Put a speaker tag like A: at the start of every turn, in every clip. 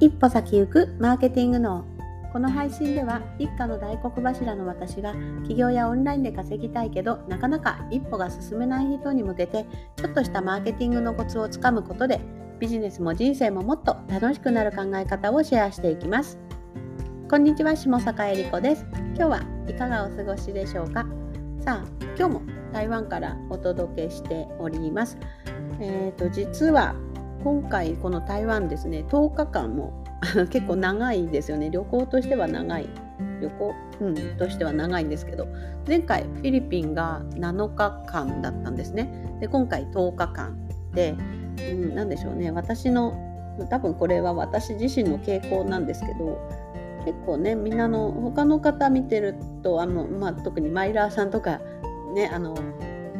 A: 一歩先行くマーケティング脳。この配信では一家の大黒柱の私が起業やオンラインで稼ぎたいけどなかなか一歩が進めない人に向けてちょっとしたマーケティングのコツをつかむことでビジネスも人生ももっと楽しくなる考え方をシェアしていきます。こんにちは下坂恵理子です。今日はいかがお過ごしでしょうか？さあ今日も台湾からお届けしております。えーと実は今回この台湾ですね10日間も結構長いですよね。旅行としては長い。旅行、うん、としては長いんですけど前回フィリピンが7日間だったんですね。で今回10日間で、うん、何でしょうね。私の多分これは私自身の傾向なんですけど結構ねみんなの他の方見てるとあの、まあ、特にマイラーさんとかねあの、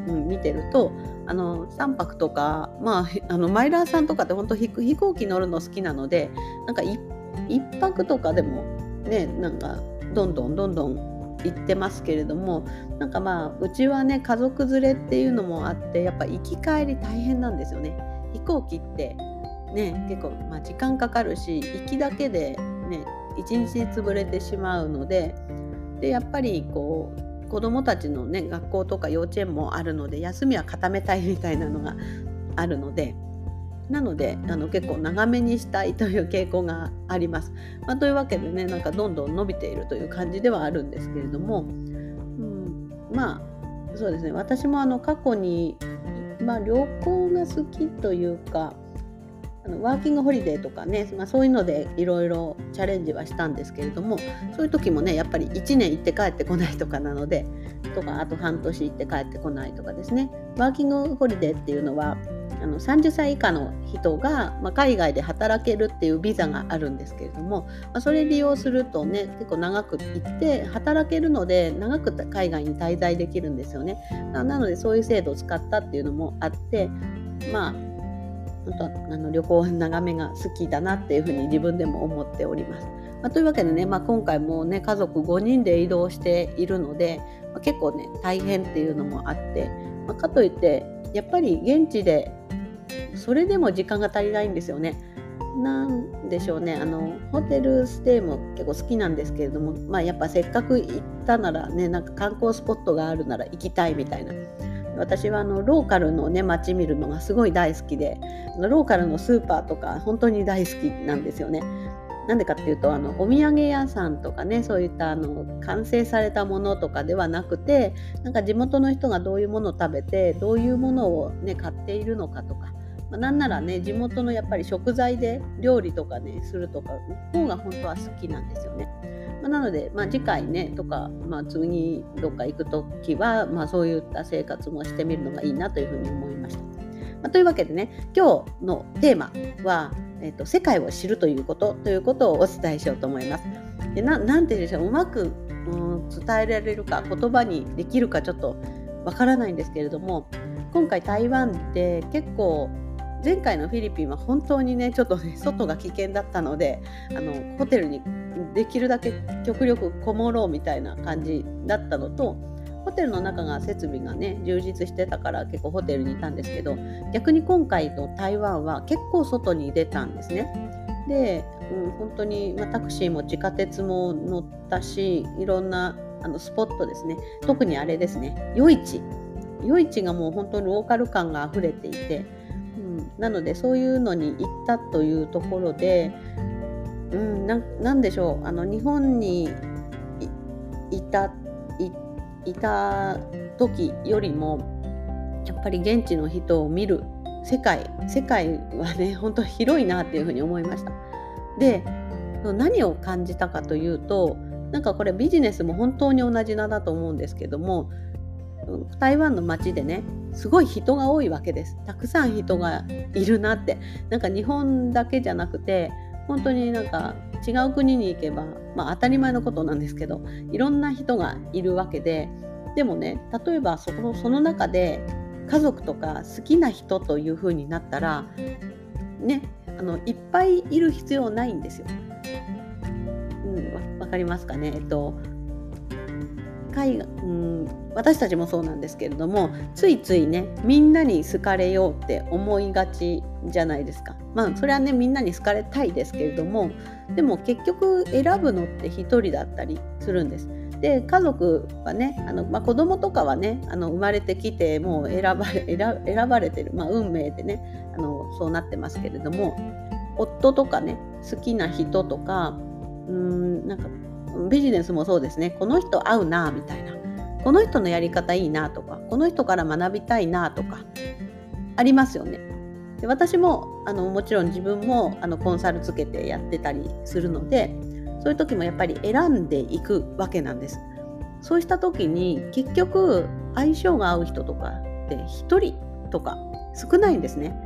A: うん、見てるとあの3泊とか、まあ、あのマイラーさんとかって本当飛行機乗るの好きなのでなんか 1, 1泊とかでもねなんかどんどんどんどん行ってますけれどもなんかまあうちはね家族連れっていうのもあってやっぱ行き帰り大変なんですよね。飛行機ってね結構、まあ、時間かかるし行きだけでね1日潰れてしまうのででやっぱりこう子どもたちのね学校とか幼稚園もあるので休みは固めたいみたいなのがあるのでなのであの結構長めにしたいという傾向があります。まあ、というわけでねなんかどんどん伸びているという感じではあるんですけれども、うん、まあそうですね私もあの過去に、まあ、旅行が好きというかあのワーキングホリデーとかね、まあ、そういうのでいろいろチャレンジはしたんですけれどもそういう時もねやっぱり1年行って帰ってこないとかなのでとかあと半年行って帰ってこないとかですね。ワーキングホリデーっていうのはあの30歳以下の人が、まあ、海外で働けるっていうビザがあるんですけれども、まあ、それ利用するとね結構長く行って働けるので長く海外に滞在できるんですよね。なのでそういう制度を使ったっていうのもあってまあ本当あの旅行眺めが好きだなっていうふうに自分でも思っております。まあ、というわけでね、まあ、今回もね家族5人で移動しているので、まあ、結構ね大変っていうのもあって、まかといってやっぱり現地でそれでも時間が足りないんですよね。なんでしょうねあのホテルステイも結構好きなんですけれども、まあ、やっぱせっかく行ったならねなんか観光スポットがあるなら行きたいみたいな私はあのローカルのね街見るのがすごい大好きでローカルのスーパーとか本当に大好きなんですよね。なんでかっていうとあのお土産屋さんとかねそういったあの完成されたものとかではなくてなんか地元の人がどういうものを食べてどういうものを、ね、買っているのかとか、まあ、なんならね地元のやっぱり食材で料理とかねするとかの方が本当は好きなんですよね。まあ、なので、まあ、次回ねとか、まあ、次にどっか行く時は、まあ、そういった生活もしてみるのがいいなというふうに思いました。まあ、というわけでね今日のテーマは、えーと、世界を知るということということをお伝えしようと思います。でななんて言うんでしょううまく、うん、伝えられるか言葉にできるかちょっとわからないんですけれども今回台湾って結構前回のフィリピンは本当にねちょっとね外が危険だったのであのホテルにできるだけ極力こもろうみたいな感じだったのとホテルの中が設備がね充実してたから結構ホテルにいたんですけど逆に今回の台湾は結構外に出たんですね。で、うん、本当に、まあ、タクシーも地下鉄も乗ったしいろんなあのスポットですね。特にあれですね。夜市。夜市がもう本当にローカル感があふれていて、うん、なのでそういうのに行ったというところでうん、ななんでしょう。あの日本にいたいた時よりもやっぱり現地の人を見る世界世界はね本当広いなっていうふうに思いました。で何を感じたかというとなんかこれビジネスも本当に同じなだと思うんですけども台湾の街でねすごい人が多いわけです。たくさん人がいるなって。なんか日本だけじゃなくて本当になんか違う国に行けば、まあ、当たり前のことなんですけどいろんな人がいるわけででもね例えばそのその中で家族とか好きな人という風になったらねあのいっぱいいる必要ないんですよ。うん、わかりますかね？えっと海うん私たちもそうなんですけれどもついついねみんなに好かれようって思いがちじゃないですか。まあそれはねみんなに好かれたいですけれどもでも結局選ぶのって1人だったりするんです。で家族はねあの、まあ、子供とかはねあの生まれてきてもう選ばれ選ばれてる、まあ、運命でねあのそうなってますけれども夫とかね好きな人とかうんなんかビジネスもそうですねこの人合うなみたいなこの人のやり方いいなとかこの人から学びたいなとかありますよね。で私もあのもちろん自分もあのコンサルつけてやってたりするのでそういう時もやっぱり選んでいくわけなんです。そうした時に結局相性が合う人とかって1人とか少ないんですね。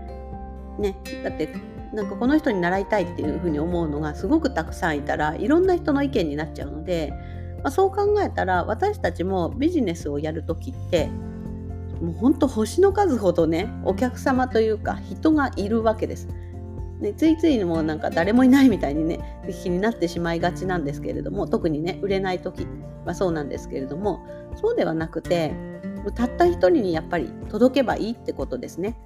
A: ねだってなんかこの人に習いたいっていうふうに思うのがすごくたくさんいたらいろんな人の意見になっちゃうので、まあ、そう考えたら私たちもビジネスをやる時ってもうほんと星の数ほどねお客様というか人がいるわけです。ね、ついついもうなんか誰もいないみたいにね気になってしまいがちなんですけれども特にね売れない時はそうなんですけれどもそうではなくてたった一人にやっぱり届けばいいってことですね。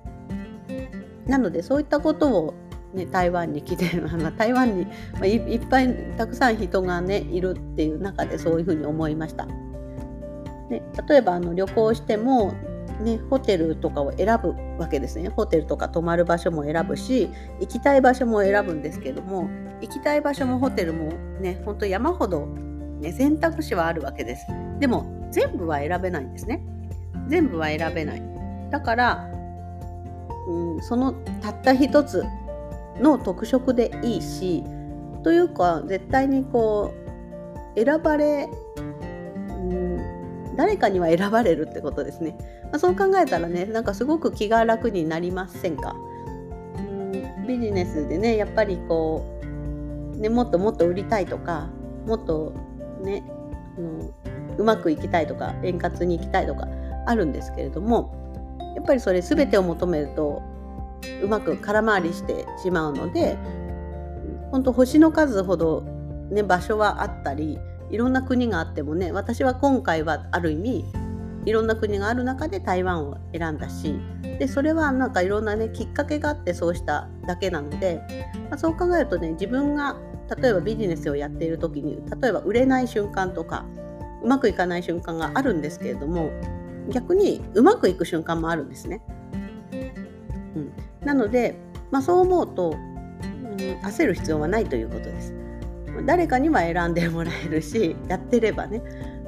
A: なのでそういったことをね、台湾に来て、まあ、台湾に、ま、いっぱいたくさん人がねいるっていう中でそういうふうに思いました。ね、例えばあの旅行しても、ね、ホテルとかを選ぶわけですね。ホテルとか泊まる場所も選ぶし行きたい場所も選ぶんですけども行きたい場所もホテルもねほんと山ほど、ね、選択肢はあるわけです。でも全部は選べないんですね。全部は選べない。だから、うん、そのたった一つの特色でいいしというか絶対にこう選ばれ、うん、誰かには選ばれるってことですね、まあ、そう考えたらねなんかすごく気が楽になりませんか、うん、ビジネスでねやっぱりこう、ね、もっともっと売りたいとかもっとね、うん、うまくいきたいとか円滑にいきたいとかあるんですけれどもやっぱりそれ全てを求めるとうまく空回りしてしまうので本当星の数ほど、ね、場所はあったりいろんな国があってもね私は今回はある意味いろんな国がある中で台湾を選んだしでそれはなんかいろんなねきっかけがあってそうしただけなので、まあ、そう考えるとね自分が例えばビジネスをやっている時に例えば売れない瞬間とかうまくいかない瞬間があるんですけれども逆にうまくいく瞬間もあるんですね。うん、なので、まあ、そう思うと、うん、焦る必要はないということです。誰かには選んでもらえるしやってればね、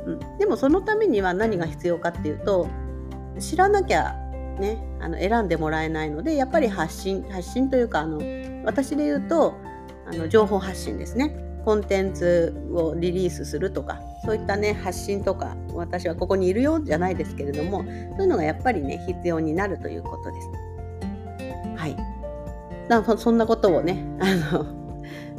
A: うん、でもそのためには何が必要かっていうと知らなきゃねあの選んでもらえないのでやっぱり発信発信というかあの私で言うとあの情報発信ですね。コンテンツをリリースするとかそういったね発信とか私はここにいるよじゃないですけれどもそういうのがやっぱりね必要になるということです。はい。そんなことをねあの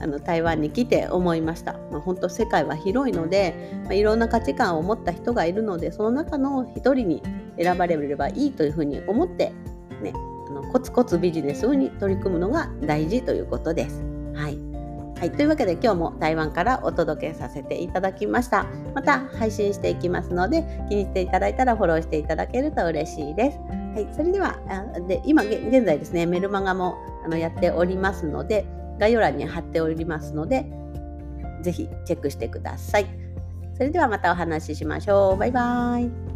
A: あの台湾に来て思いました、まあ、本当世界は広いので、まあ、いろんな価値観を持った人がいるのでその中の一人に選ばれればいいというふうに思ってねあのコツコツビジネスに取り組むのが大事ということです。はいはい、というわけで今日も台湾からお届けさせていただきました。また配信していきますので気に入っていただいたらフォローしていただけると嬉しいです。はい、それではで今現在ですねメルマガもあのやっておりますので概要欄に貼っておりますのでぜひチェックしてください。それではまたお話ししましょう。バイバイ。